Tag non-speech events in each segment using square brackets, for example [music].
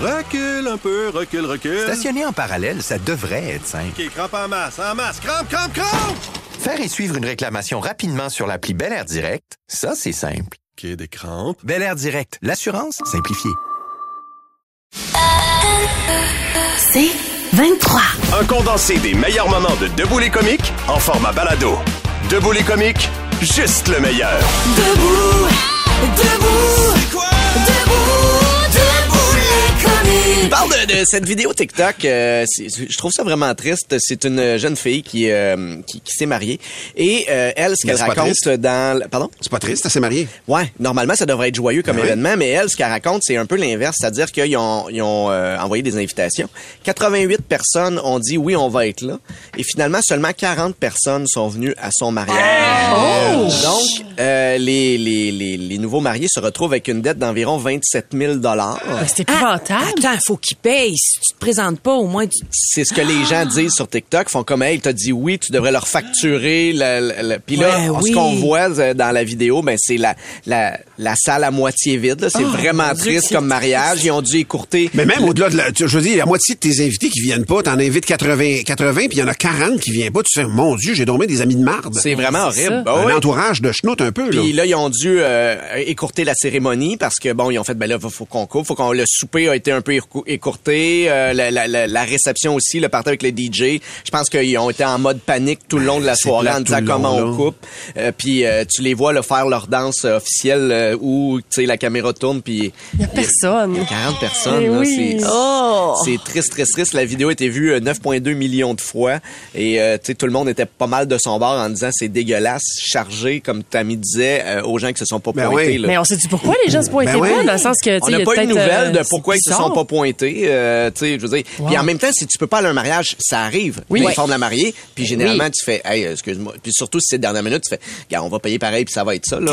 Recule un peu, recule, recule. Stationner en parallèle, ça devrait être simple. OK, crampe en masse, en masse, crampe, crampe, crampe! Faire et suivre une réclamation rapidement sur l'appli Bel Air Direct, ça, c'est simple. OK, des crampes. Bel Air Direct, l'assurance simplifiée. C'est 23. Un condensé des meilleurs moments de Debout les comiques en format balado. Debout les comiques, juste le meilleur. Debout, debout, debout, Je parle de, de cette vidéo TikTok. euh, je trouve ça vraiment triste. C'est une jeune fille qui euh, qui, qui s'est mariée et euh, elle, ce qu'elle raconte dans, le- pardon? C'est pas triste, elle s'est mariée. Ouais, normalement ça devrait être joyeux comme Ben oui. événement, mais elle, ce qu'elle raconte, c'est un peu l'inverse, c'est-à-dire qu'ils ont, ils ont euh, envoyé des invitations. 88 personnes ont dit oui, on va être là, et finalement seulement 40 personnes sont venues à son mariage. Donc, euh, les, les, les, les nouveaux mariés se retrouvent avec une dette d'environ 27 000 dollars. C'est épouvantable. Attends, faut qu'il paye. Si tu te présentes pas, au moins tu... C'est ce que les gens disent sur TikTok. Font comme, hey, t'as dit oui, tu devrais leur facturer. Le, le- le- Puis là, Ouais, ce qu'on voit euh, dans la vidéo, ben c'est la, la, la salle à moitié vide. là. C'est vraiment mon Dieu, triste comme mariage. Ils ont dû écourter. Mais même au-delà de la, tu- je veux dire, la moitié de tes invités qui viennent pas, t'en invites 80, 80, puis il y en a 40 qui viennent pas. Tu fais, mon Dieu, j'ai dormi des amis de marde. C'est vraiment horrible. Bah un entourage de schnout un peu. Puis là, ils ont dû euh, écourter la cérémonie parce que bon, ils ont fait ben là, faut, faut qu'on coupe, faut qu'on le souper a été un peu écou- écourté, euh, la, la, la, la réception aussi, le party avec les DJ. Je pense qu'ils ont été en mode panique tout le long de la c'est soirée en disant le long, comment on coupe. Euh, puis euh, tu les vois là, faire leur danse euh, officielle euh, où tu sais la caméra tourne puis Il y a personne. il y a 40 personnes Eh là, oui. c'est Oh! c'est triste, triste, triste. La vidéo a été vue euh, 9,2 millions de fois. Et euh, tu sais, tout le monde était pas mal de son bord en disant c'est dégueulasse, chargé, comme Disait, euh, aux gens qui se sont pas Ben pointés. oui. là. Mais on sait du pourquoi les gens se pointent Ben oui. pas, dans le sens que, tu On n'a a pas eu de peut-être, nouvelles de euh, pourquoi ils se sont pas pointés. euh, tu sais, je veux dire. Wow. Puis en même temps, si tu peux pas aller à un mariage, ça arrive. Oui. Informes la mariée, puis généralement Oui. tu fais, hey, excuse-moi. Puis surtout si c'est dernière minute, tu fais, gars, on va payer pareil, puis ça va être ça là.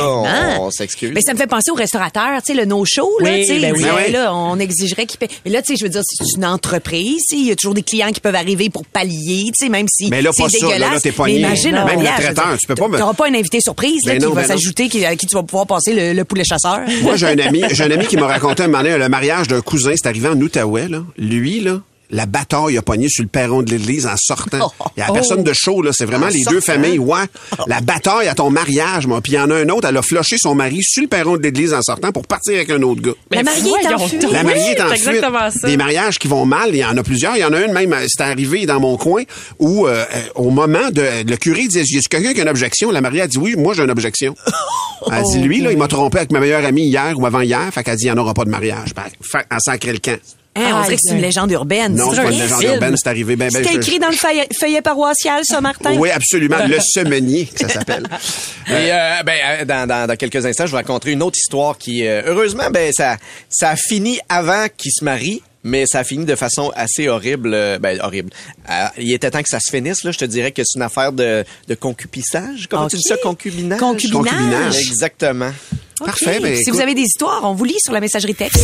On, s'excuse. Mais ça me fait penser au restaurateur, tu sais, le no-show, là, ben Ben là, on exigerait qu'il paye. Mais là, tu sais, je veux dire, c'est une entreprise, il y a toujours des clients qui peuvent arriver pour pallier, tu sais, même si Mais là, c'est pas ça, là, t'es imagine un Même le traiteur, tu peux pas me- T'auras pas un invité surprise, là, qui non, va ben non. s'ajouter, qui, à qui tu vas pouvoir passer le, le poulet chasseur. Moi, j'ai un ami, j'ai un ami qui m'a raconté un moment donné, le mariage d'un cousin, c'est arrivé en Outaouais, là. Lui, là, la bataille a pogné sur le perron de l'église en sortant. [laughs] Il y a personne de chaud, là. C'est vraiment En les deux familles, ouais. La bataille à ton mariage, moi. Puis il y en a un autre, elle a floché son mari sur le perron de l'église en sortant pour partir avec un autre gars. La mariée est en fuite. La mariée est en c'est fuite. exactement ça. Des mariages qui vont mal, il y en a plusieurs. Il y en a une même, euh, c'est arrivé dans mon coin, où euh, euh, au moment de... Le curé disait, y a quelqu'un qui a une objection? La mariée a dit, oui, moi j'ai une objection. [laughs] Elle dit, lui, là, il m'a trompé avec ma meilleure amie hier ou avant-hier, fait qu'elle dit, il n'y en aura pas de mariage. Ben, fait- en sacré le camp. Hein, on dirait que c'est une légende urbaine. Non, c'est pas une un légende film. urbaine, c'est arrivé. Ben, ben, C'était je- écrit dans le feuillet, feuillet paroissial, ça, Martin? Oui, absolument. Le [laughs] semenier, que ça s'appelle. [laughs] Et euh, ben, euh, dans, dans, dans quelques instants, je vais raconter une autre histoire qui, euh, heureusement, ben ça, ça a fini avant qu'il se marie. Mais ça a fini de façon assez horrible. euh, Ben, horrible. Euh, il était temps que ça se finisse, là. Je te dirais que c'est une affaire de, de concupissage. Comment tu Ok. dis ça? Concubinage? Concubinage. Concubinage. Exactement. Parfait, ben, Si écoute. vous avez des histoires, on vous lit sur la messagerie texte.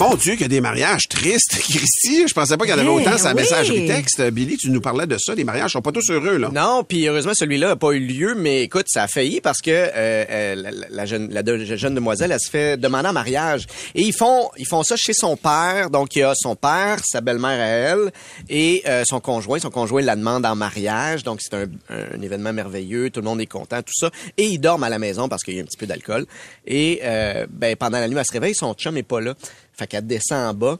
Mon Dieu, qu'il y a des mariages tristes. [laughs] Christy, je pensais pas qu'il y en avait Eh, autant sa oui. messagerie texte. Billy, tu nous parlais de ça. Les mariages sont pas tous heureux, là. Non, puis heureusement celui-là n'a pas eu lieu, mais écoute, ça a failli parce que euh, euh, la, la jeune, la de- jeune demoiselle, elle se fait demander en mariage. Et ils font, ils font ça chez son père. Donc il y a son père, sa belle-mère à elle et euh, son conjoint. Son conjoint la demande en mariage. Donc c'est un, un événement merveilleux. Tout le monde est content, tout ça. Et ils dorment à la maison parce qu'il y a un petit peu d'alcool. Et euh, ben pendant la nuit, elle se réveille, son chum est pas là. Fait qu'elle descend en bas.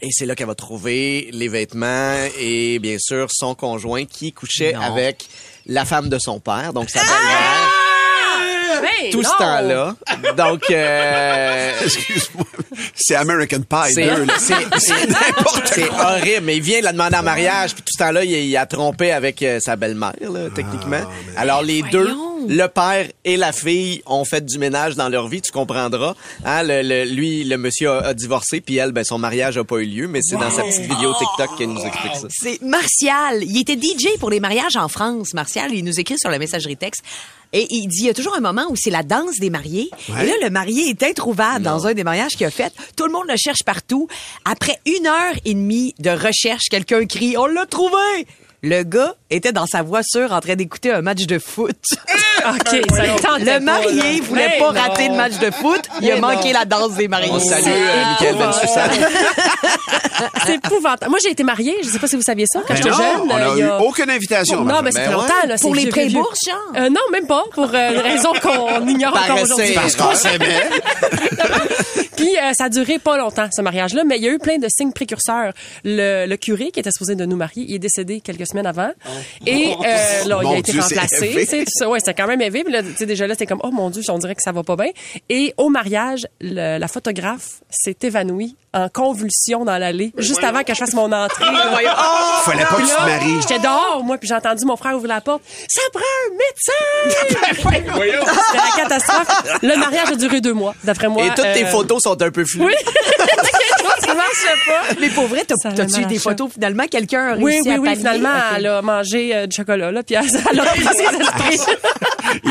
Et c'est là qu'elle va trouver les vêtements et bien sûr son conjoint qui couchait avec la femme de son père, donc sa belle-mère. Hey, Tout non! ce temps-là. Donc, euh, [laughs] Excuse-moi. C'est American Pie c'est 2, là. c'est- [laughs] c'est- c'est horrible. Mais il vient la demander en mariage, puis tout ce temps-là, il, il a trompé avec euh, sa belle-mère, là, techniquement. Alors, les deux, Le père et la fille ont fait du ménage dans leur vie, tu comprendras. Hein, le, le- lui, le monsieur a, a divorcé, puis elle, ben, son mariage a pas eu lieu, mais c'est dans sa petite vidéo TikTok qu'elle nous explique ça. C'est Martial. Il était DJ pour les mariages en France. Martial, il nous écrit sur la messagerie texte. Et il dit, il y a toujours un moment où c'est la danse des mariés. Ouais. Et là, le marié est introuvable dans un des mariages qu'il a fait. Tout le monde le cherche partout. Après une heure et demie de recherche, quelqu'un crie, on l'a trouvé! Le gars était dans sa voiture en train d'écouter un match de foot. [laughs] OK, ça le marié là. voulait Mais pas non. rater le match de foot. Il a Mais manqué non. la danse des mariés. On salue euh, Michael. [laughs] C'est épouvantable. Moi, j'ai été mariée. Je sais pas si vous saviez ça quand Ben j'étais jeune. on euh, n'a il y eu a- aucune invitation. Non, mais Ben ouais. longtemps, là. Pour c'est les pré-bourses, genre? Euh, non, même pas. Pour euh, une raison qu'on [laughs] ignore encore aujourd'hui. Parce qu'on s'aimait. Puis euh, ça a duré pas longtemps, ce mariage-là, mais il y a eu plein de signes précurseurs. Le, le curé qui était supposé de nous marier, il est décédé quelques semaines avant. Et euh, là, il a été Dieu, c'est remplacé. tout ça. Ouais, c'était quand même élevé. Puis là, tu sais, déjà là, c'était comme, oh mon Dieu, on dirait que ça va pas bien. Et au mariage, le- la photographe s'est évanouie en convulsion dans l'allée, juste avant que je fasse mon entrée. [laughs] là. Fallait pas que tu te maries. J'étais dehors, moi, puis j'ai entendu mon frère ouvrir la porte. Ça prend un médecin! [laughs] C'était la catastrophe. Le mariage a duré deux mois, d'après moi. Et toutes tes Euh, photos sont un peu floues. Oui. [laughs] Marche pas? Mais pour vrai, t'as-tu des photos finalement? Quelqu'un a réussi Oui, oui, à oui. pallier? Finalement, elle a mangé euh, du chocolat, là, puis elle, elle a pris ses [laughs] esprits.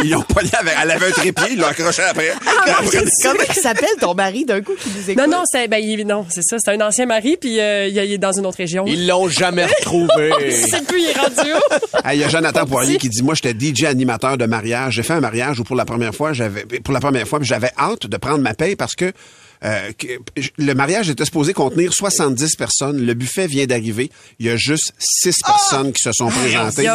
Ils l'ont pas avec. Elle avait un trépied, ils l'ont accroché après. Après, Comment il s'appelle ton mari d'un coup qui nous écoute? Non, non, c'est, ben, il- non, c'est ça. C'est un ancien mari, puis euh, il il est dans une autre région. Ils l'ont jamais retrouvé. [laughs] Je sais plus, il est rendu où? Ah, Il y a Jonathan Poirier qui dit moi j'étais DJ animateur de mariage. J'ai fait un mariage où pour la première fois j'avais pour la première fois j'avais hâte de prendre ma paye parce que euh, que- le mariage était supposé contenir 70 personnes. Le buffet vient d'arriver. Il y a juste 6 personnes qui se sont présentées.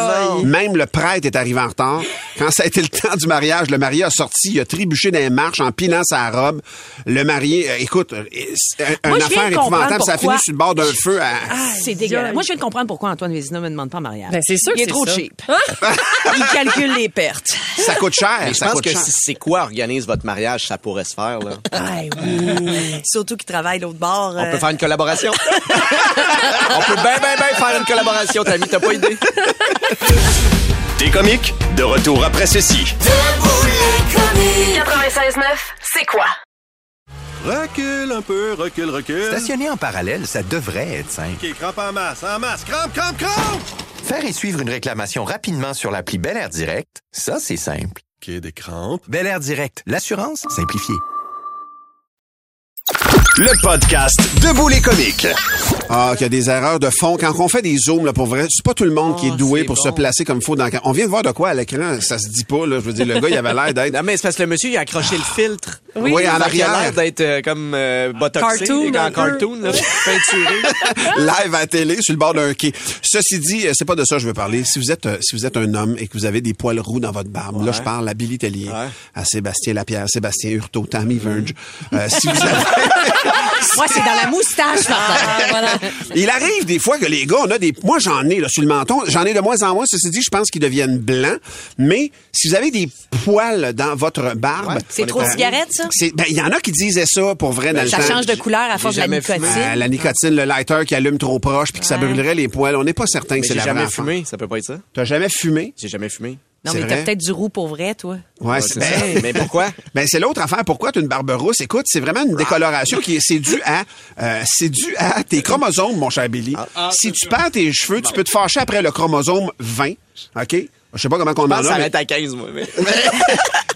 Même le prêtre est arrivé en retard. Quand ça a été le temps du mariage, le marié a sorti, il a trébuché dans les marches en pilant sa robe. Le marié, euh, écoute, euh, c'est un- Moi, une affaire épouvantable. Ça a fini sur le bord d'un feu. À... C'est dégueulasse. Moi, je viens de comprendre pourquoi Antoine Vézina me demande pas en mariage. Ben, c'est sûr Il est trop ça. cheap. [laughs] il calcule les pertes. Ça coûte cher. Mais je ça pense coûte que cher. si c'est quoi organise votre mariage, ça pourrait se faire. Là. Surtout qu'il travaille l'autre bord. On euh, peut faire une collaboration. On peut bien, bien, bien faire une collaboration, Tammy. T'as pas idée? T'es comique? De retour après ceci. 96.9, c'est quoi? Recule un peu, recule, recule. Stationner en parallèle, ça devrait être simple. OK, crampe en masse, en masse. Crampe, crampe, crampe! Faire et suivre une réclamation rapidement sur l'appli Bel Air Direct, ça, c'est simple. OK, des crampes. Bel Air Direct, l'assurance simplifiée. Le podcast Debout les comiques. Ah, qu'il y a des erreurs de fond. Quand on fait des zooms, là, pour vrai, c'est pas tout le monde qui est doué c'est pour bon. se placer comme il faut dans... On vient de voir de quoi à l'écran, ça se dit pas, là. Je veux dire, le gars, il avait l'air d'être... Non, mais c'est parce que le monsieur, il a accroché le filtre. Oui, Oui, en Il a arrière. l'air d'être euh, comme euh, botoxé, Cartoon, en cartoon, là, peinturé. [laughs] live à la télé sur le bord d'un quai. Ceci dit, euh, c'est pas de ça que je veux parler. Si vous êtes euh, si vous êtes un homme et que vous avez des poils roux dans votre barbe, là je parle à Billy Tellier, Ouais. à Sébastien Lapierre, Sébastien Hurtaud, Tammy Verge. Euh, si [laughs] vous avez Moi, c'est dans la moustache, Martin. Il arrive des fois que les gars, on a des. Moi, j'en ai là, sur le menton. J'en ai de moins en moins. Ceci dit, je pense qu'ils deviennent blancs. Mais si vous avez des poils dans votre barbe. C'est trop de cigarettes, ça? c'est- Ben, il y en a qui disaient ça pour vrai dans le Ça temps. change de couleur à force de la nicotine. Euh, la nicotine, le lighter qui allume trop proche puis que ça brûlerait les poils. On n'est pas certain que c'est la jamais vraie affaire. fumé, ça peut pas être ça. T'as jamais fumé? J'ai jamais fumé. Non, mais t'as peut-être du roux pour vrai, toi. Ouais, c'est ben, Mais pourquoi? ben, c'est l'autre affaire. Pourquoi tu as une barbe rousse? Écoute, c'est vraiment une décoloration qui est, c'est dû à, euh, c'est dû à tes chromosomes, mon cher Billy. si tu perds tes cheveux, tu peux te fâcher après le chromosome 20. OK? Je sais pas comment on Je en que ça a. mais- à 15, moi. Mais... [laughs]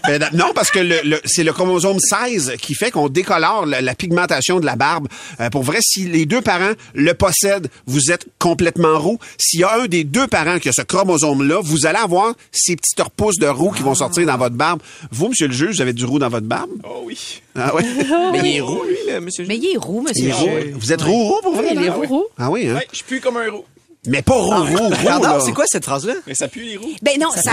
Ben, non, parce que le, le- c'est le chromosome 16 qui fait qu'on décolore la, la pigmentation de la barbe. Euh, pour vrai, si les deux parents le possèdent, vous êtes complètement roux. S'il y a un des deux parents qui a ce chromosome-là, vous allez avoir ces petites repousses de roux qui vont sortir dans votre barbe. Vous, monsieur le juge, vous avez du roux dans votre barbe? Oh oui. Ah ouais? [laughs] Mais il est roux, lui, le monsieur. Mais il est roux, monsieur. Roux. Jules. Vous êtes roux, roux pour vrai? il est là? roux, roux. Ah oui, hein? Ouais, je suis plus comme un roux. Mais pas roux, roux, roux, Pardon, là. c'est quoi cette phrase-là? Mais ça pue les roues. Ben non, ça,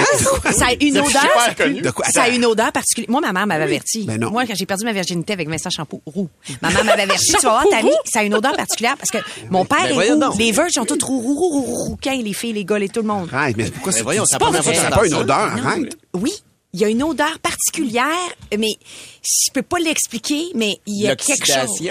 ça a une C'est odeur. super connu. De quoi? Ça a une odeur particulière. Moi, ma mère m'avait averti. Ben non. Moi, quand j'ai perdu ma virginité avec Vincent Shampoo roux, ma mère m'avait [laughs] averti. tu vas voir, Tammy, ça a une odeur particulière parce que mon père Ben est voyons roux. Les Verges sont tous roux, roux, roux, roux, roux, les filles, les gars, et tout le monde. Arrête, mais pourquoi c'est voyons, première fois ça n'a pas une odeur, arrête. Oui. Il y a une odeur particulière, mais je peux pas l'expliquer, mais il y a quelque chose.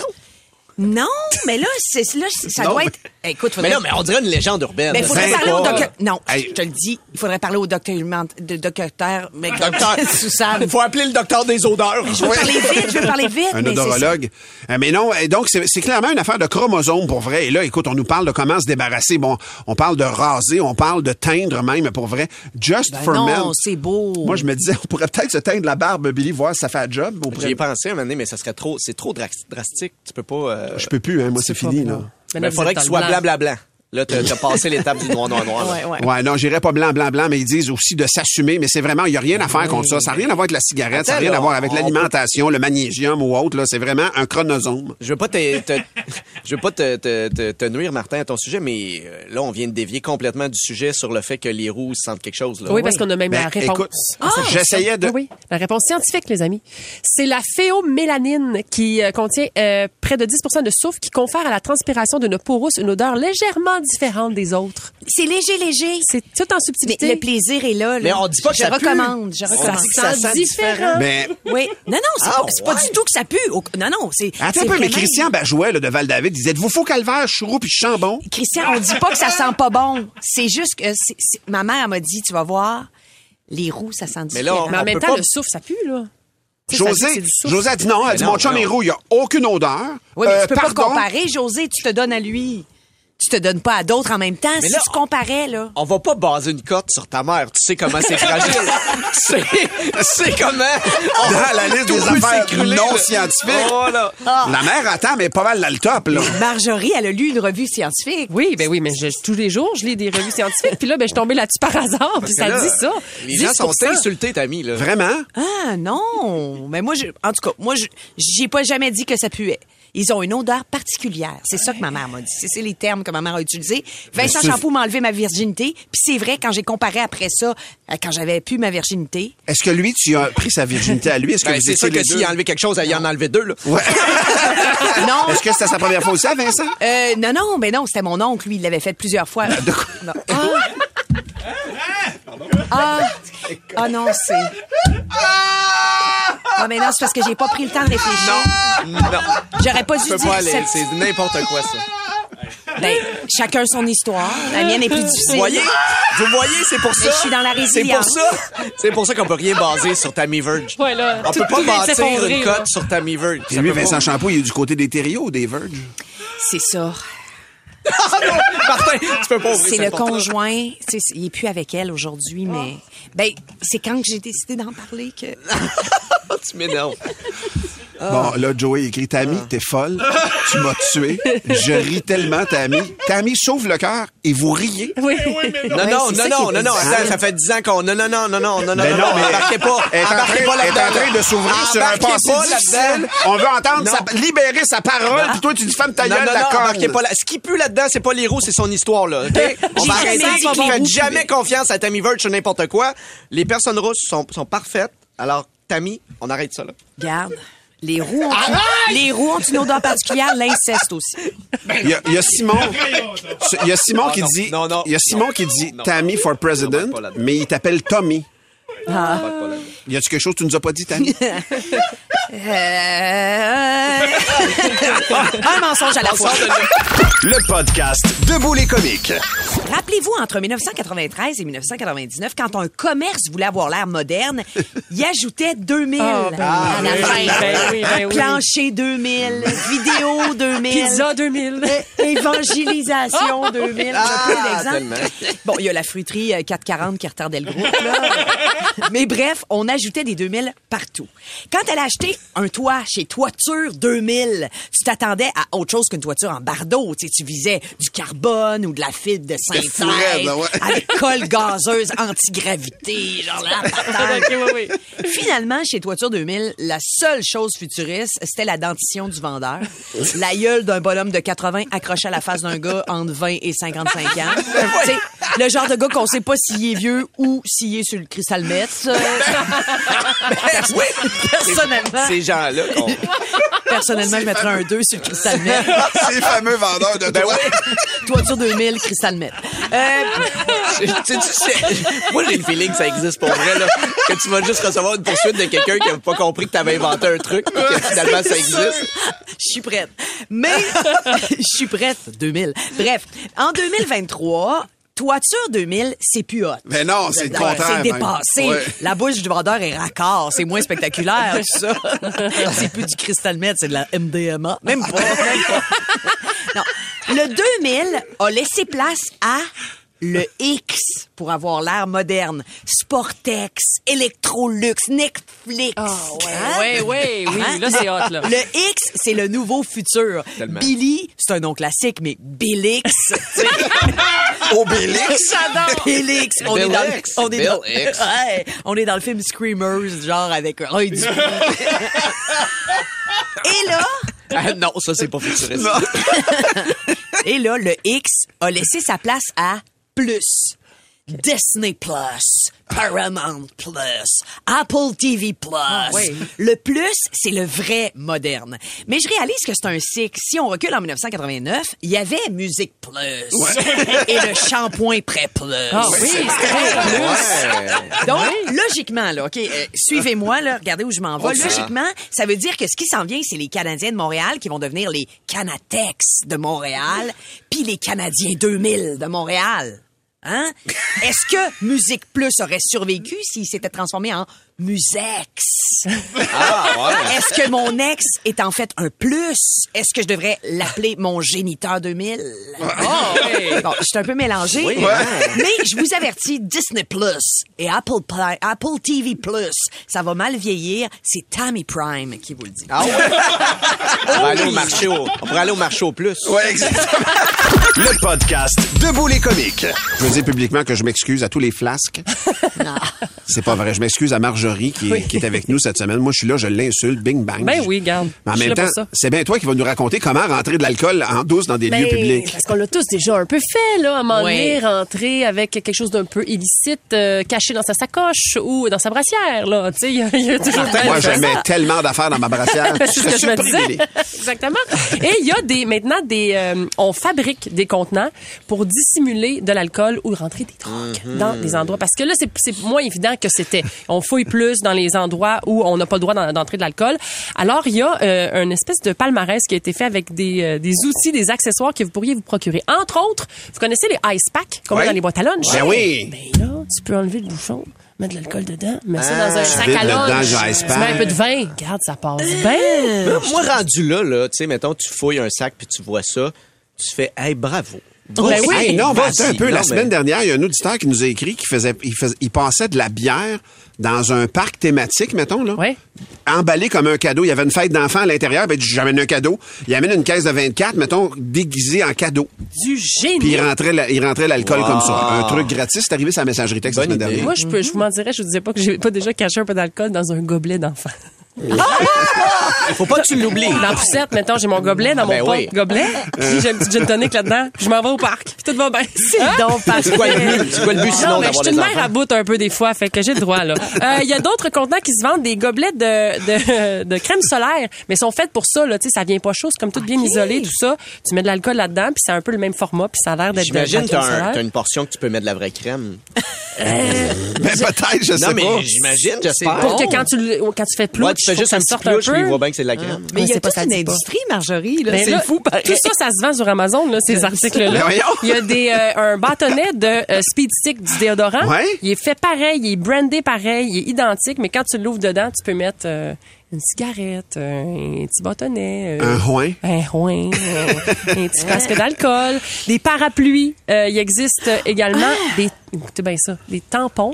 Non, mais là, c'est, là, c'est- ça Non, doit mais- être. Écoute, Mais faudrait. non, mais on dirait une légende urbaine. Mais il faudrait parler au docteur. Non, Hey. je te le dis, il faudrait parler au docteur, de docteur, mais Docteur. [laughs] Il faut appeler le docteur des odeurs. Je veux parler vite, je veux parler vite. Un mais odorologue. Euh, Mais non, et donc c'est clairement une affaire de chromosomes pour vrai. Et là, écoute, on nous parle de comment se débarrasser. Bon, on parle de raser, on parle de teindre même pour vrai. Just Ben for non, men. c'est beau. Moi, je me disais, on pourrait peut-être se teindre la barbe, Billy, voir si ça fait un job. J'y ai pensé un moment donné, mais ça serait trop, c'est trop dra- drastique. Tu peux pas. euh, Je peux plus, hein. Moi, c'est fini, là. Mais il faudrait vous êtes qu'il soit le blanc, blanc, blanc. Là, t'as t'as passé l'étape du noir, noir, noir. Ouais, ouais. Ouais, non, j'irais pas blanc, blanc, blanc, mais ils disent aussi de s'assumer, mais c'est vraiment, il y a rien à faire contre ça. Ça n'a rien à voir avec la cigarette, ça n'a rien à voir avec on- l'alimentation, le magnésium ou autre, là. C'est vraiment un chronosome. Je veux pas te, te- je veux pas te, te, te, te nuire, Martin, à ton sujet, mais euh, là, on vient de dévier complètement du sujet sur le fait que les roues sentent quelque chose. Là. Oui, parce qu'on a même Ben, la réponse. écoute, Ah, j'essayais de- Oui, oui, la réponse scientifique, les amis. C'est la phéomélanine qui euh, contient euh, près de 10% de soufre qui confère à la transpiration d'une peau rousse une odeur légèrement différente des autres. C'est léger, léger. C'est tout en Mais subtilité. le plaisir est là. là. Mais on dit pas que je ça pue. recommande, je On recommande. dit que ça sent différent. Mais, Oui. Non, non, c'est Ah, pas, c'est pas ouais. du tout que ça pue. Non, non, c'est. attends c'est un peu, mais Christian Bajouet, là, de Val-David, disait, vous faut calvaire, je suis roux puis je sens bon. Christian, on dit pas que ça sent pas bon. C'est juste que c'est- c'est- ma mère elle m'a dit, tu vas voir, les roues, ça sent Mais là, différent. Mais en on même temps, pas- le souffle, ça pue, là. José. José a dit non, elle a dit, non, mon chum non. est roux, il n'y a aucune odeur. Oui, mais Euh, tu peux pardon. pas comparer, José, tu te donnes à lui. Tu te donnes pas à d'autres en même temps. si là, tu comparais, là. On va pas baser une cote sur ta mère. Tu sais comment c'est fragile. [laughs] c'est, c'est comment. on- Dans la liste des affaires non là. scientifiques. Oh, là. La mère attend, mais pas mal dans le top, là. Marjorie, elle a lu une revue scientifique. Oui, ben oui, mais je- tous les jours, je lis des revues scientifiques. Puis là, ben, je suis tombée là-dessus par hasard. Puis ça Là, dit ça. Les gens sont insultés, Tammy, là. Vraiment? Ah non, mais moi, je, en tout cas, moi, je- j'ai pas jamais dit que ça puait. Ils ont une odeur particulière. C'est ça que ma mère m'a dit. C'est- les termes que ma mère a utilisés. Vincent Champoux m'a enlevé ma virginité. Puis c'est vrai, quand j'ai comparé après ça, à quand j'avais plus ma virginité, Est-ce que lui, tu as pris sa virginité à lui? Est-ce que Ben, vous c'est sûr que s'il a enlevé quelque chose, il en a enlevé deux, là. Ouais. [laughs] non, Est-ce que c'était sa première fois aussi, à Vincent? euh, non, non, mais non, c'était mon oncle, lui, il l'avait fait plusieurs fois. Non. Ah. Ah. Ah non, c'est. Ah, mais non, c'est parce que j'ai pas pris le temps de réfléchir. Non. J'aurais pas dû dire pas aller. cette- C'est n'importe quoi, ça. Ben, chacun son histoire. La mienne est plus difficile. Vous voyez? Vous voyez, c'est pour ça. Mais je suis dans la C'est pour résilience. ça. C'est pour ça qu'on peut rien baser sur Tammy Verge. Ouais, là, On tout- peut pas bâtir une cote sur Tammy Verge. Et lui. Vincent Champoux, il est du côté des Thériaux ou des Verge? C'est ça. [laughs] Martin, tu peux pas ouvrir C'est le porte-là. conjoint. C'est- il est plus avec elle aujourd'hui, mais. Ben, c'est quand que j'ai décidé d'en parler que. [laughs] Tu m'énerves. [laughs] Bon, là, Joey écrit Tammy, t'es folle. Tu m'as tué. Je ris tellement, Tammy. Tammy sauve le cœur et vous riez. Oui. Non, non, non, non, non, non, attends, ça fait 10 ans qu'on. Non, non, non, non, non, non, non, non, non, mais embarquez pas. Elle est en train, pas elle est en là-dedans. train de s'ouvrir sur un passé pas difficile. là-dedans. On veut entendre libérer sa parole, puis toi, tu dis femme ta Non, gueule, là. Ce qui pue là-dedans, c'est pas les roues, c'est son histoire, là. OK? [laughs] On va arrêter. Faites jamais confiance à Tammy Verge sur n'importe quoi. Les personnes rousses sont, sont parfaites. Alors, Tammy, on arrête ça, là. Garde. Les roues ont, une, les roues ont une odeur particulière, l'inceste aussi. Il y a, il y a Simon, il y a Simon qui non, dit, non, non, il y a Simon non, qui dit non. Tammy for president, mais il t'appelle Tommy. Ah. Y a-tu quelque chose que tu nous as pas dit, Tammy? [laughs] Euh... [laughs] Un mensonge à la fois. Le podcast Debout les comiques. Rappelez-vous, entre 1993 et 1999, quand un commerce voulait avoir l'air moderne, il ajoutait 2000 Ah, ben à la oui, fin. ben oui, ben oui. Plancher 2000, vidéo 2000. Pizza 2000. Évangélisation 2000. J'ai Ah. Bon, il y a la fruiterie euh, 440 qui retardait le groupe. Là. [laughs] [laughs] Mais bref, on ajoutait des 2000 partout. Quand elle a acheté un toit chez Toiture 2000, tu t'attendais à autre chose qu'une toiture en bardeau. Tu, sais, tu visais du carbone ou de la fibre de synthèse ouais. [laughs] avec colle gazeuse anti-gravité, genre là, oui, oui. Finalement, chez Toiture 2000, la seule chose futuriste, c'était la dentition du vendeur. La gueule d'un bonhomme de 80 accroché à la face d'un gars entre 20 et 55 ans. [laughs] Le genre de gars qu'on sait pas s'il est vieux ou s'il est sur le cristal Metz. [laughs] Euh, oui. Personnellement. Ces gens-là. Personnellement, je mettrais un 2 sur le Crystal Meth. [laughs] Ces fameux vendeurs de toi. Toiture 2000, Crystal Meth. Euh, Tu sais, tu sais, moi, j'ai le feeling que ça existe pour vrai, là. Que tu vas juste recevoir une poursuite de quelqu'un qui n'a pas compris que tu avais inventé un truc, puis que finalement, ça existe. Je suis prête. Mais [laughs] je suis prête. 2000. Bref, en 2023, Toiture 2000, c'est plus hot. Mais non, c'est contraire. C'est dépassé. Ouais. La bouche du vendeur est raccord. C'est moins spectaculaire, ça. [laughs] c'est plus du cristal meth, c'est de la MDMA. Même pas. même pas. [laughs] non. Le 2000 a laissé place à le X pour avoir l'air moderne. Sportex, Electrolux, Netflix. Ah, ouais, Hein? ouais, ouais, oui, Hein? là, c'est hot, là. Le X, c'est le nouveau futur. Tellement. Billy, c'est un nom classique, mais Billix. tu sais. Obélix. Billix. On est dans le, Billix. on est dans, Bill X. [laughs] Ouais, on est dans le film Screamers, genre avec un du [laughs] Et là, Ah, non, ça, c'est pas futuriste. [laughs] et là, le X a laissé sa place à plus. Disney Plus, Paramount Plus, Apple TV Plus. oui. Le plus, c'est le vrai moderne. Mais je réalise que c'est un cycle. Si on recule en 1989, il y avait Musique Plus [laughs] et le shampoing Prêt Plus. Ah oui, c'était Ouais. Donc, logiquement, là, OK, euh, suivez-moi, là, regardez où je m'en vais. Sait. Logiquement, ça veut dire que ce qui s'en vient, c'est les Canadiens de Montréal qui vont devenir les Canatex de Montréal, puis les Canadiens 2000 de Montréal. Hein? Est-ce que Musique Plus aurait survécu s'il s'était transformé en Musex? Est-ce que mon ex est en fait un plus? Est-ce que je devrais l'appeler mon géniteur 2000? Oh, oui. Bon, je suis un peu mélangée. Mais je vous avertis, Disney Plus et Apple, Apple TV Plus, ça va mal vieillir. C'est Tammy Prime qui vous le dit. Ah ouais? On, va aller au marché au, on pourrait aller au marché au plus. Ouais, exactement. Le podcast Debout les comiques. Je veux dire publiquement que je m'excuse à tous les flasques. [laughs] C'est pas vrai. Je m'excuse à Marjorie qui, est- qui est avec nous cette semaine. Moi, je suis là, je l'insulte, bing bang. Ben oui, garde. Mais en Je même temps, c'est bien toi qui vas nous raconter comment rentrer de l'alcool en douce dans des lieux Ben, publics. Parce qu'on l'a tous déjà un peu fait, là, à un moment Oui. rentrer avec quelque chose d'un peu illicite, euh, caché dans sa sacoche ou dans sa brassière, là. Tu sais, il y, a- il y a toujours Moi, fait je mets ça. tellement d'affaires dans ma brassière. [laughs] C'est ce que je me disais. Exactement. Et il y a des, maintenant des, euh, on fabrique des contenants pour dissimuler de l'alcool ou rentrer des drogues dans des endroits. Parce que là, c'est, moins évident que c'était. [laughs] On fouille plus dans les endroits où on n'a pas le droit d'en- d'entrer de l'alcool. Alors, il y a euh, une espèce de palmarès qui a été fait avec des, euh, des outils, des accessoires que vous pourriez vous procurer. Entre autres, vous connaissez les ice packs, comme Oui. dans les boîtes à lunch. Ben oui. Ben là, tu peux enlever le bouchon, mettre de l'alcool dedans, mettre ça dans un Tu sac à lunch. Tu mets un peu de vin. Regarde, ça passe bien. Moi, moi, rendu là, là, tu sais, mettons, tu fouilles un sac puis tu vois ça, tu fais, hey, bravo. Ben oui. Hey, non, attends un peu. Non, la mais- semaine dernière, il y a un auditeur qui nous a écrit qu'il faisait, il faisait, il passait de la bière dans un parc thématique, mettons, là. Ouais. Emballé comme un cadeau. Il y avait une fête d'enfants à l'intérieur. Ben, j'amène un cadeau. Il amène une caisse de 24, mettons, déguisée en cadeau. Du génie. Puis il rentrait, la- il rentrait l'alcool Wow. comme ça. Un truc gratis. C'est arrivé sur la messagerie texte la semaine idée. dernière. Moi, je peux, je vous m'en dirais, je vous disais pas que j'ai pas déjà caché un peu d'alcool dans un gobelet d'enfant. Il faut pas que tu l'oublies. Dans la poussette, mettons, j'ai mon gobelet dans mon Ben oui. porte-gobelet, puis j'ai un petit gin tonic là-dedans, puis je m'en vais au parc, puis tout va bien. [laughs] C'est donc C'est quoi le but? C'est quoi le but sinon Non, mais je d'avoir suis des une mère à bout un peu des fois, fait que j'ai le droit, là. Euh, Il y a d'autres contenants qui se vendent des gobelets de, de, de crème solaire, mais sont faits pour ça, là. Tu sais, ça vient pas chaud, c'est comme tout bien isolé, tout ça. Tu mets de l'alcool là-dedans, puis c'est un peu le même format, puis ça a l'air d'être J'imagine t'as une portion que tu peux mettre de la vraie crème. [laughs] Ben, peut-être, je sais Non, mais pas. j'imagine, j'espère. Pour que quand tu, quand tu fais plus, fais juste un petit plouche, puis il voit bien que c'est de la crème. Mais il y a c'est pas toute ça une industrie, Marjorie. Là. C'est là, fou, pareil. Tout ça, ça se vend sur Amazon, là, ces [laughs] articles-là. Il y a des, euh, un bâtonnet de euh, Speed Stick du déodorant. Ouais. Il est fait pareil, il est brandé pareil, il est identique, mais quand tu l'ouvres dedans, tu peux mettre euh, une cigarette, un petit bâtonnet. Un joint. un joint, un petit casque d'alcool, des parapluies. Euh, il existe également des, écoutez bien ça, des tampons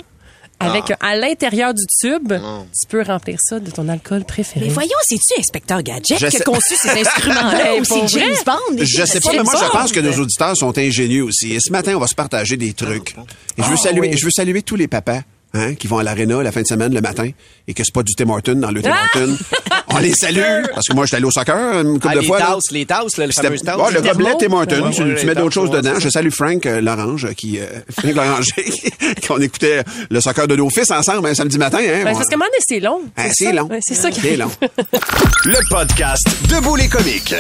avec euh, à l'intérieur du tube, tu peux remplir ça de ton alcool préféré. Mais voyons, c'est-tu Inspecteur Gadget Je qui a sais- conçu ces instruments-là? [laughs] Ou c'est James? Bond? Je sais pas, mais moi, je pense que nos auditeurs sont ingénieux aussi. Et ce matin, on va se partager des trucs. Et je veux saluer, oui. je veux saluer tous les papas. Hein, qui vont à l'aréna la fin de semaine le matin et que c'est pas du Tim Horton dans le Tim Ah! [laughs] On les salue. Parce que moi, j'étais allé au soccer une couple Ah, de les fois. là. tasses, les tasses, là, C'était- fameuses tasses. Ouais, le gobelet. Tim Hortons, Ouais, tu, ouais, tu les mets d'autres choses ouais, dedans. Je salue Frank euh, Lorange, qui, euh, [laughs] Frank Loranger, [laughs] qu'on écoutait le soccer de nos fils ensemble un samedi matin. Hein, Ben, parce donné, c'est long. Ah, c'est ça. long. Ouais, c'est ça qui C'est arrive. long. [laughs] Le podcast Debout les comiques.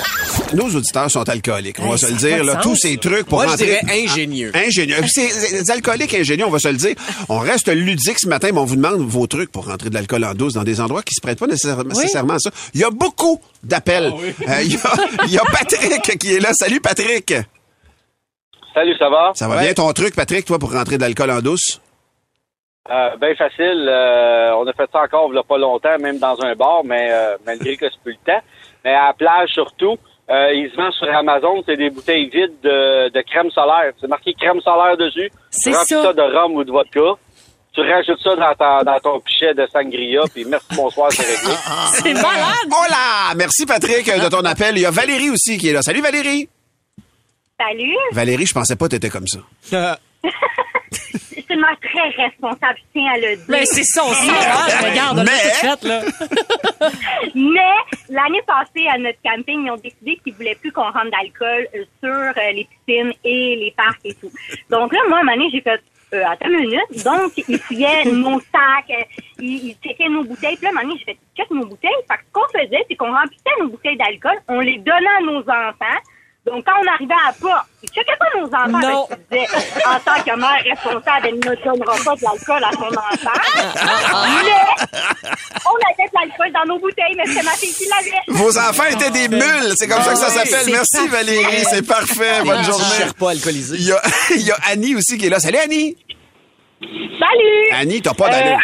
Nos auditeurs sont alcooliques, on va se le dire. Là, tous ces trucs pour Moi, je dirais ingénieux. Ingénieux. C'est alcooliques ingénieux, on va se le dire. On reste ludique ce matin, mais on vous demande vos trucs pour rentrer de l'alcool en douce dans des endroits qui se prêtent pas nécessairement, nécessairement à ça. Il y a beaucoup d'appels. Euh, Il y, a, il y a Patrick qui est là. Salut Patrick. Salut, ça va? Ça va Ouais. bien ton truc, Patrick, toi, pour rentrer de l'alcool en douce? Euh, ben facile. euh, on a fait ça encore il y a pas longtemps, même dans un bar, mais euh, malgré que c'est plus le temps. Mais à la plage surtout, euh, ils se vendent sur Amazon, c'est des bouteilles vides de, de crème solaire. C'est marqué crème solaire dessus. C'est ça. ça de rhum ou de vodka. Tu rajoutes ça dans, ta- dans ton pichet de sangria, puis merci, bonsoir, c'est réglé. [laughs] C'est malade. Oh là! Merci Patrick de ton appel. Il y a Valérie aussi qui est là. Salut Valérie. Salut, Valérie, je pensais pas que t'étais comme ça. [laughs] c'est une très responsable, je tiens à le dire. Ben, c'est ça, hein. Regarde, on Mais- fait, là. [laughs] Mais l'année passée, à notre camping, ils ont décidé qu'ils voulaient plus qu'on rentre d'alcool sur euh, les piscines et les parcs et tout. Donc là, moi, à un moment donné, j'ai fait euh, attends une minute. Donc, ils fouillaient [laughs] nos sacs, euh, ils, ils checkaient nos bouteilles. Puis là, donné, j'ai fait check nos bouteilles. Fait que ce qu'on faisait, c'est qu'on remplissait nos bouteilles d'alcool, on les donnait à nos enfants. Donc, quand on arrivait à la porte, ils checkaient pas nos enfants. Non. Disaient, en tant que mère responsable, elle ne donnera pas de l'alcool à son enfant. Mais, on avait de l'alcool dans nos bouteilles, mais c'est ma fille qui l'avait. Vos enfants étaient des mules. C'est comme ça que ça Ah oui, s'appelle. Merci parfait. Valérie. C'est parfait. Bonne Je journée. pas alcoolisé. Il y, a, [laughs] il y a Annie aussi qui est là. Salut Annie. Salut! Annie, t'as pas d'allure.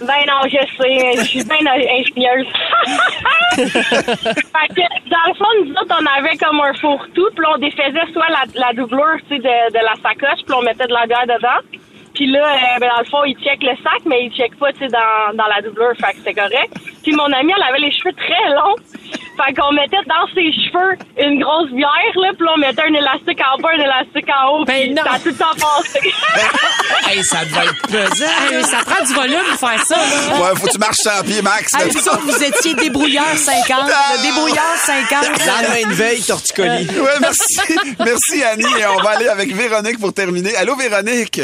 Ben non, je sais, je suis bien ingénieuse. [laughs] fait que, dans le fond, nous autres, on avait comme un fourre-tout, puis on défaisait soit la, la doublure, tu sais, de, de la sacoche, puis on mettait de la bière dedans. Puis là, euh, ben, dans le fond, il check le sac, mais il check pas, tu sais, dans, dans la doublure, fait que c'était correct. Puis mon amie, elle avait les cheveux très longs. Fait qu'on mettait dans ses cheveux une grosse bière, là, puis là, on mettait un élastique en bas, un élastique en haut, Ben puis non. ça a tout le temps passé. [laughs] Hey, ça devait être pesant. Hey, ça prend du volume pour faire ça, là. Ouais, faut que tu marches sans pied, Max. Ah, vous autres, vous étiez débrouilleur 50, le débrouilleur 50. Lendemain de veille, torticolis. Ouais, merci. [laughs] merci Annie. Et on va aller avec Véronique pour terminer. Allô Véronique?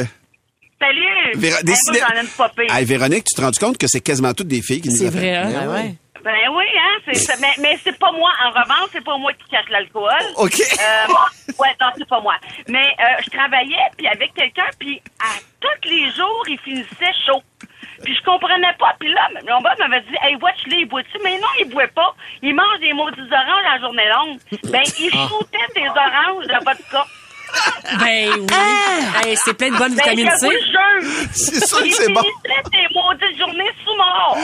Salut! Véro- Hey, pire. Hey, Véronique, tu te rends compte que c'est quasiment toutes des filles qui nous C'est vrai, hein? Ben ouais. Ben oui, ça. Mais, mais c'est pas moi. En revanche, c'est pas moi qui cache l'alcool. OK. Euh, ouais, non, c'est pas moi. Mais euh, je travaillais puis avec quelqu'un, puis à tous les jours, il finissait chaud. Puis je comprenais pas. Puis là, mon boss m'avait dit, hey, watch les, il boit-tu? Mais non, il boit pas. Il mange des maudits oranges la journée longue. Ben, il Ah. shootait des oranges de vodka. Ben oui. Hey, c'est plein de bonne Ben, vitamine je vous C. C'est sûr que c'est bon. ses maudites journées sous mort.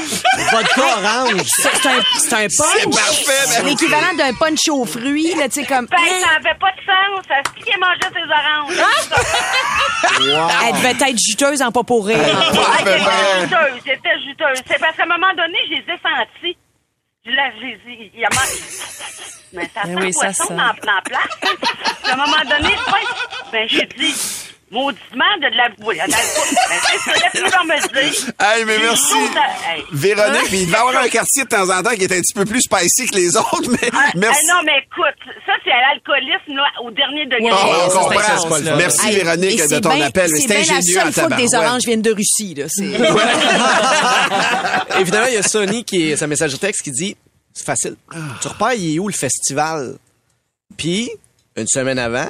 Vodka orange. C'est c'est un, c'est un C'est punch. parfait. C'est ben- l'équivalent d'un punch aux fruits, là, tu sais, comme. Ben, ça avait pas de sens. Ça se qu'il mangeait ses oranges. Elle devait être juteuse en pas pour rire. Ah, J'étais ben. juteuse, j'étais juteuse. C'est parce qu'à un moment donné, je les ai sentis. Je l'ai- je les ai- il y a man- Mais ça Ben sent oui, ça poisson sent. dans, dans la place. à un moment donné, ben, j'ai dit, mauditement de de la... Coup. Ben. Hey, mais merci. Véronique, puis il devait y avoir un quartier de temps en temps qui est un petit peu plus spicy que les autres, mais Ah, merci. ah, non, mais écoute, ça, c'est à l'alcoolisme, là, au dernier degré. Ah, on comprend. Merci Véronique de ton appel. C'est la ingénieux en seule fois que des oranges viennent de Russie, là. [laughs] Évidemment, il y a Sony qui est sa message texte qui dit c'est facile. Ah. Tu repères, il est où le festival? Puis, une semaine avant,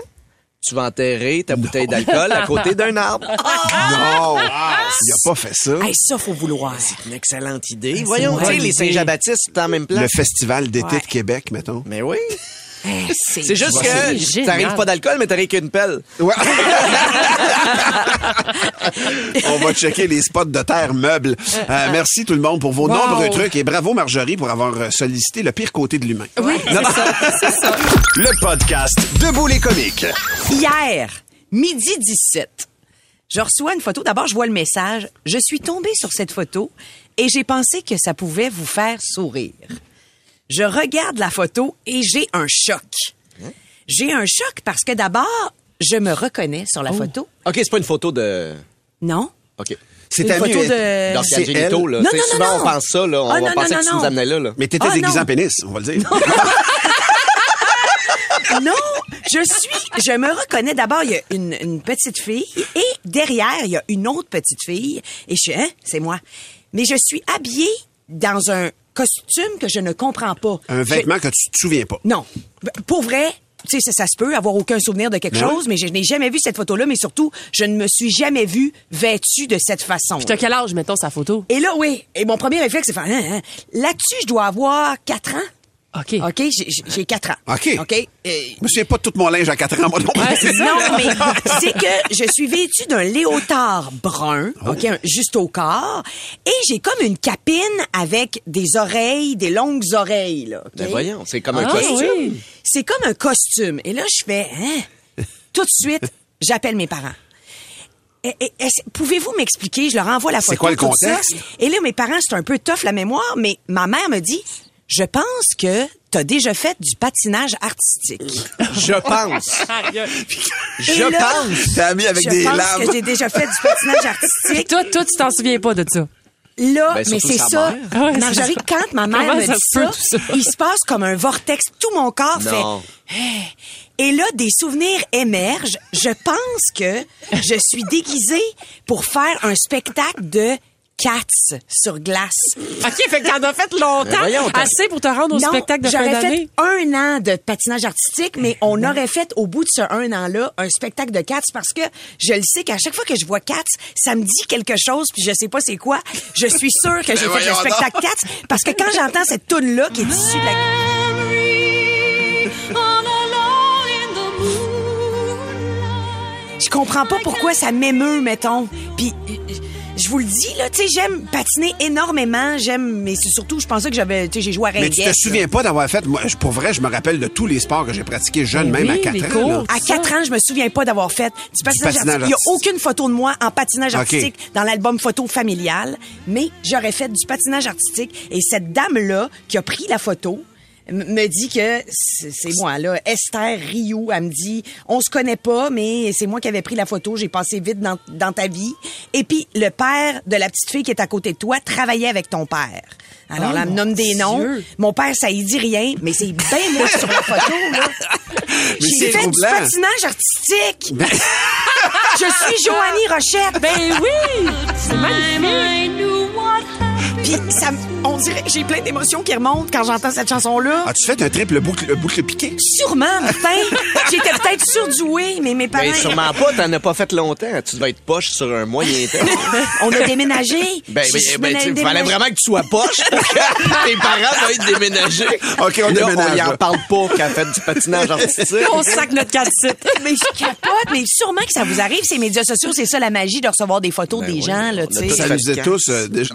tu vas enterrer ta bouteille d'alcool à côté d'un arbre. [laughs] Non, il a pas fait ça. Hey, ça, faut vouloir. Une excellente idée. Voyons, une tu sais, les. Saint-Jean-Baptiste, c'est en même place. Le festival d'été Ouais. de Québec, mettons. Mais oui. Hey, C'est juste que t'arrives pas d'alcool, mais t'arrives qu'une pelle. Ouais. [laughs] On va checker les spots de terre meubles. Euh, merci tout le monde pour vos Wow. nombreux trucs et bravo Marjorie pour avoir euh, sollicité le pire côté de l'humain. Oui, c'est ça, c'est ça. [laughs] Le podcast Debout les comiques. Hier, midi 17, je reçois une photo. D'abord, je vois le message. Je suis tombée sur cette photo et j'ai pensé que ça pouvait vous faire sourire. Je regarde la photo et j'ai un choc. J'ai un choc parce que d'abord, je me reconnais sur la photo. OK, c'est pas une photo de... Non? OK. C'est Une ta photo de... Donc, C'est Angelito, elle. là. Non, Tu sais, non, souvent, non, on pense ça, là. On Ah, va non, penser non, que tu non, nous non. amenais là, là. Mais t'étais Ah, déguisé non. en pénis, on va le dire. [laughs] Non, je suis, je me reconnais d'abord, il y a une, une petite fille et derrière, il y a une autre petite fille et je suis, hein, c'est moi. Mais je suis habillée dans un costume que je ne comprends pas. Un Je- vêtement que tu te souviens pas. Non. Pour vrai, tu sais, ça, ça se peut avoir aucun souvenir de quelque Ben chose, mais je n'ai jamais vu cette photo-là, mais surtout, je ne me suis jamais vue vêtue de cette façon. Puis t'as quel âge, mettons, sa photo? Et là, oui. Et mon premier réflexe, c'est faire, hein, hein. là-dessus, je dois avoir 4 ans. OK. OK, j'ai- 4 ans. OK. OK. Euh, souviens pas de tout mon linge à 4 ans, moi non plus. Ouais, c'est ça. non, mais [laughs] c'est que je suis vêtue d'un léotard brun, Oh. OK, juste au corps, et j'ai comme une capine avec des oreilles, des longues oreilles, là. Ben voyons, c'est comme un Ah, costume. oui. C'est comme un costume. Et là, je fais, hein? Tout de suite, j'appelle mes parents. Pouvez-vous m'expliquer? Je leur envoie la photo. C'est quoi le ça. contexte? Et là, mes parents, c'est un peu tough la mémoire, mais ma mère me dit, je pense que t'as déjà fait du patinage artistique. Je pense. Je là, pense. T'es ami avec je des pense lames. que j'ai déjà fait du patinage artistique. toi, toi, tu t'en souviens pas de ça. Là, Ben, mais c'est ça. mère. Ah ouais, quand ma mère Comment me dit ça, il se passe comme un vortex. Tout mon corps Non. fait... Et là, des souvenirs émergent. Je pense que je suis déguisée pour faire un spectacle de Cats sur glace. OK, fait que t'en as fait longtemps. Voyons, assez pour te rendre au non, spectacle de fin j'aurais d'année. fait un an de patinage artistique, mais on aurait fait au bout de ce un an-là un spectacle de Cats parce que je le sais qu'à chaque fois que je vois Cats, ça me dit quelque chose puis je sais pas c'est quoi. Je suis sûre que j'ai fait le spectacle Cats parce que quand j'entends cette tune là qui est issue de la Je comprends pas pourquoi ça m'émeut, mettons. Puis euh, je vous le dis là, tu sais, j'aime patiner énormément, j'aime mais c'est surtout je pensais que j'avais tu sais j'ai joué à Mais tu te Ringuette, souviens pas d'avoir fait, moi, pour vrai, je me rappelle de tous les sports que j'ai pratiqués jeune, même à oui, 4 les ans. cours. là. À 4 ans, je me souviens pas d'avoir fait du patinage, patinage artistique. Il y a aucune photo de moi en patinage artistique dans l'album photo familial, mais j'aurais fait du patinage artistique et cette dame-là qui a pris la photo me dit que c'est c'est moi là Esther Rioux elle me dit on se connaît pas mais c'est moi qui avais pris la photo j'ai passé vite dans, dans ta vie et puis le père de la petite fille qui est à côté de toi travaillait avec ton père alors Oh, là, elle me nomme des noms. Dieu. Mon père, ça y dit rien, mais c'est bien moi sur la photo, là. [laughs] J'ai c'est fait du troublant. patinage artistique. [laughs] [laughs] Je suis Joanie Rochette. Ben oui! C'est magnifique. Puis ça, me- on dirait, j'ai plein d'émotions qui remontent quand j'entends cette chanson-là. As-tu fait un triple boucle, boucle piqué? Sûrement, Martin. [laughs] J'étais peut-être surdouée, mais mes parents. Ben, sûrement pas, t'en as pas fait longtemps. Tu devais être poche sur un moyen temps. [laughs] On a déménagé. Ben, ben, ben, tu déménagée. fallait vraiment que tu sois poche pour que [laughs] tes parents doivent être déménagés. OK, on Là, déménage, On y en là. parle pas qu'elle fait du patinage artistique. On sac notre calcite. Mais je capote, mais sûrement que ça vous arrive, ces médias sociaux, c'est ça la magie de recevoir des photos Ben des oui, gens, là, tu sais. Ça nous est quand? tous euh, déjà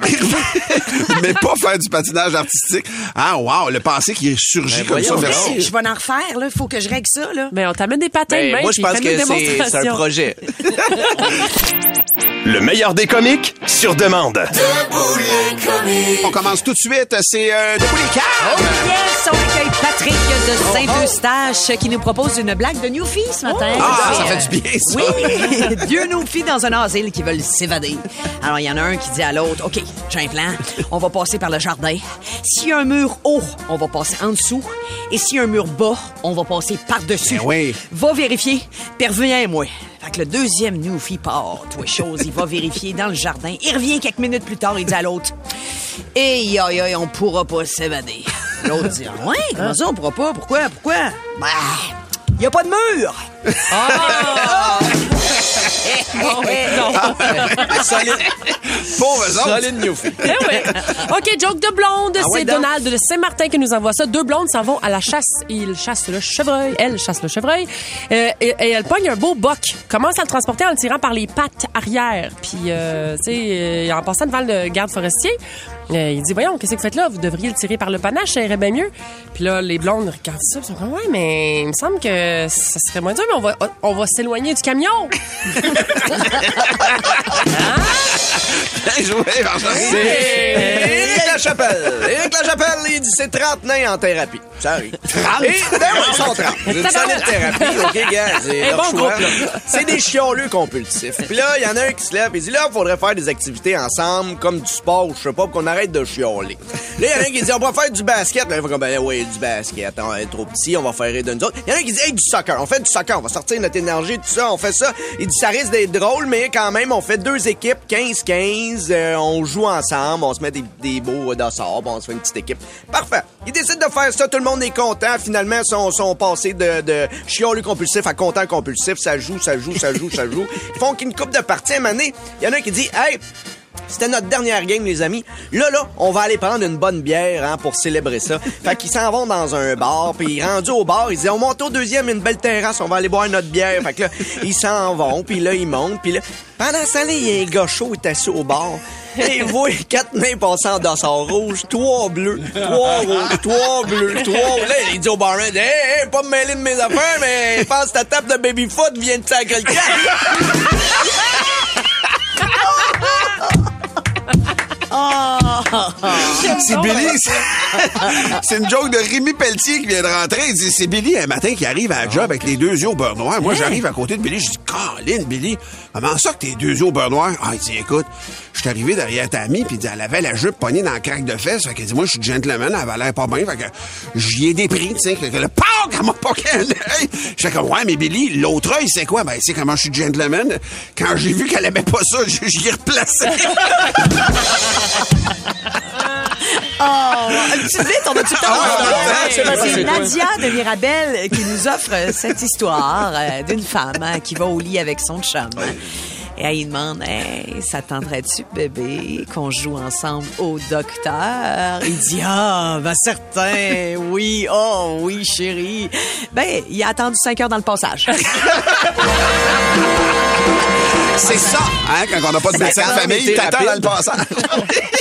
Mais pas faire du patinage artistique. Ah, wow, le passé qui est surgi Ben, comme ça. merci. Je vais en refaire, là. Faut que je règle ça, là. Ben, on t'amène des patins Ben, même. moi, je pense que c'est c'est un projet. [laughs] Le meilleur des comiques sur demande. On commence tout de suite. C'est euh, Debout les Oh yes, on accueille Patrick de Saint-Eustache qui nous propose une blague de Newfie ce matin. Ah, ça Euh, fait du bien, ça. Oui, [laughs] deux Newfies dans un asile qui veulent s'évader. Alors, il y en a un qui dit à l'autre, OK, j'ai un plan, on va passer par le jardin. S'il y a un mur haut, on va passer en dessous. Et s'il y a un mur bas, on va passer par-dessus. Ben oui. Va vérifier, puis reviens, moi. Fait que le deuxième Newfie part, toi chose, il va vérifier dans le jardin. Il revient quelques minutes plus tard, il dit à l'autre, Hey, aïe, aïe, on pourra pas s'évader. L'autre dit, Ah ouais, comment ça, on pourra pas? Pourquoi, pourquoi? Ben, il a pas de mur! [laughs] Solide, Pauvres autres. solide Newfie. Eh. OK, joke de blonde. Ah c'est. Donald de Saint-Martin qui nous envoie ça. Deux blondes s'en vont à la chasse. Ils chassent le chevreuil. Elle chasse le chevreuil. Euh, et, et elle pogne un beau boc. Commence à le transporter en le tirant par les pattes arrière. Puis, euh, tu sais, euh, en passant devant le garde forestier, euh, il dit, voyons, qu'est-ce que vous faites là? Vous devriez le tirer par le panache, ça irait bien mieux. Puis là, les blondes regardent ça, ils sont comme, ouais, mais il me semble que ça serait moins dur, mais on va, on va s'éloigner du camion. [laughs] Bien joué, Marjorie. C'est Lachapelle. Éric Lachapelle, il dit c'est 30 nains en thérapie. Ça arrive. 30? Et, ben oui, ils sont 30. Une solide thérapie, OK, gars, c'est bon choix. C'est des chioleux compulsifs. Puis là, il y en a un qui se lève et dit là, il faudrait faire des activités ensemble, comme du sport ou je sais pas, pour qu'on arrête de chioler. Là, il y en a un qui dit on va faire du basket. Là, il fait comme ben oui, du basket. On est trop petit, on va faire rire de nous autres. Il y en a un qui dit hey, du soccer. On fait du soccer, on va sortir notre énergie, tout ça, on fait ça. Il dit ça risque d'être drôle, mais quand même, on fait deux équipes, 15-15, euh, on joue ensemble, on se met des, des beaux d'assorts, on se fait une petite équipe. Parfait. Il décide de faire ça, tout le monde est content. Finalement, ils sont, sont passés de, de chiolu compulsif à content compulsif. Ça joue, ça joue, ça joue, ça joue. Ils font qu'une coupe de partie à donné, Il y en a un qui dit Hey, c'était notre dernière game, les amis. Là, là, on va aller prendre une bonne bière hein, pour célébrer ça. [laughs] Fait qu'ils s'en vont dans un bar, puis rendu au bar, ils disent, on monte au deuxième, une belle terrasse, on va aller boire notre bière. Fait que là, [laughs] ils s'en vont, puis là, ils montent, puis là, pendant ce temps il y a un gars chaud qui est assis au bar. Et il voit quatre nains passer en dossard rouge, trois bleus, trois rouges, trois bleus, trois... Là, il dit au barman, hey, hey, pas me mêler de mes affaires, mais pense que ta table de baby-foot vient de sacrer le [laughs] C'est Billy. [laughs] c'est- une joke de Rémi Pelletier qui vient de rentrer. Il dit, c'est Billy un matin qui arrive à la job avec les deux yeux au beurre noir. Moi, j'arrive à côté de Billy. Je dis, Caroline, Billy, comment ça que tes deux yeux au beurre noir? Ah, il dit, écoute, je suis arrivé derrière ta amie, puis elle avait la jupe pognée dans le craque de fesses. Fait qu'elle dit, moi, je suis gentleman, elle avait l'air pas bien. Fait que j'y ai des prix, tu sais. que Le PAC, elle m'a qu'un œil. J'étais comme, ouais, mais Billy, l'autre œil, c'est quoi? Ben, c'est comment je suis gentleman. Quand j'ai vu qu'elle aimait pas ça, [laughs] je- j'y ai replacé. [laughs] Oh, petite vite, on a tout le temps. Ah ouais, Ouais, ouais, c'est? Nadia de Mirabel qui nous offre cette histoire euh, d'une femme hein, qui va au lit avec son chum. Et elle lui demande, hey, ça tenterait-tu, bébé, qu'on joue ensemble au docteur? Il dit, ah, ben certain, oui, oh oui, chérie. Ben, il a attendu cinq heures dans le passage. C'est ça, hein, quand on n'a pas de médecin de famille, t'attends dans le passage. [laughs]